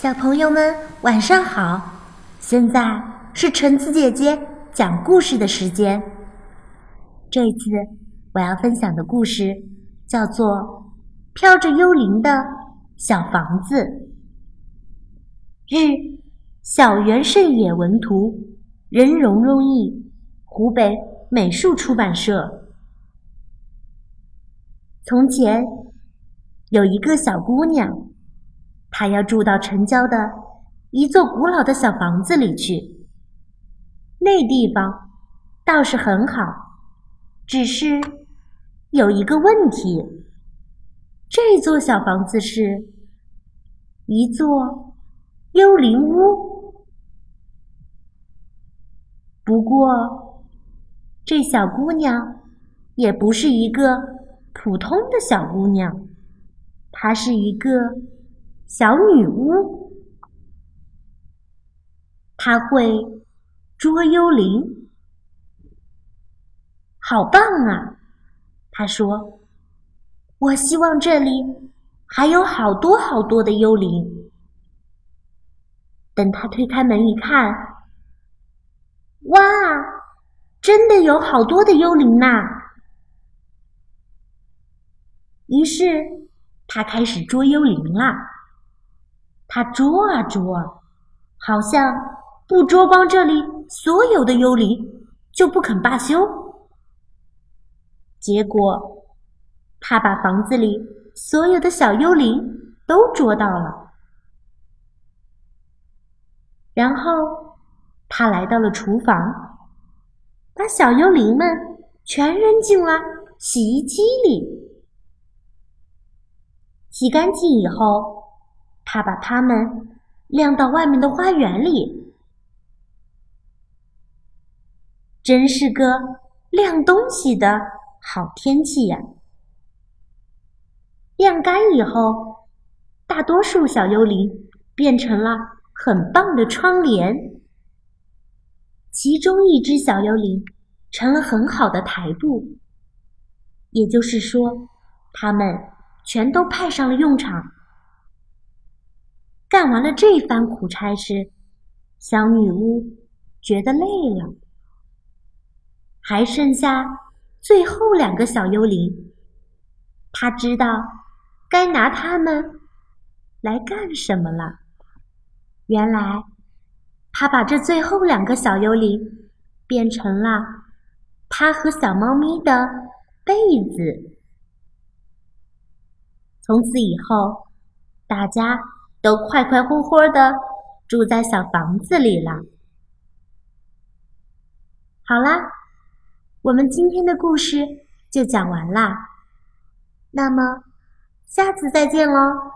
小朋友们晚上好，现在是橙子姐姐讲故事的时间。这次我要分享的故事叫做《飘着幽灵的小房子》。日，小原胜野文图，任蓉蓉译，湖北美术出版社。从前有一个小姑娘。他要住到城郊的一座古老的小房子里去。那地方倒是很好，只是有一个问题：这座小房子是一座幽灵屋。不过，这小姑娘也不是一个普通的小姑娘，她是一个。小女巫，她会捉幽灵，好棒啊！她说：“我希望这里还有好多好多的幽灵。”等她推开门一看，哇，真的有好多的幽灵呐！于是她开始捉幽灵啦。他捉啊捉，好像不捉光这里所有的幽灵就不肯罢休。结果，他把房子里所有的小幽灵都捉到了。然后，他来到了厨房，把小幽灵们全扔进了洗衣机里，洗干净以后。他把它们晾到外面的花园里，真是个晾东西的好天气呀！晾干以后，大多数小幽灵变成了很棒的窗帘，其中一只小幽灵成了很好的台布，也就是说，它们全都派上了用场。干完了这番苦差事，小女巫觉得累了，还剩下最后两个小幽灵。她知道该拿它们来干什么了。原来，她把这最后两个小幽灵变成了她和小猫咪的被子。从此以后，大家。都快快活活的住在小房子里了。好啦，我们今天的故事就讲完啦。那么，下次再见喽。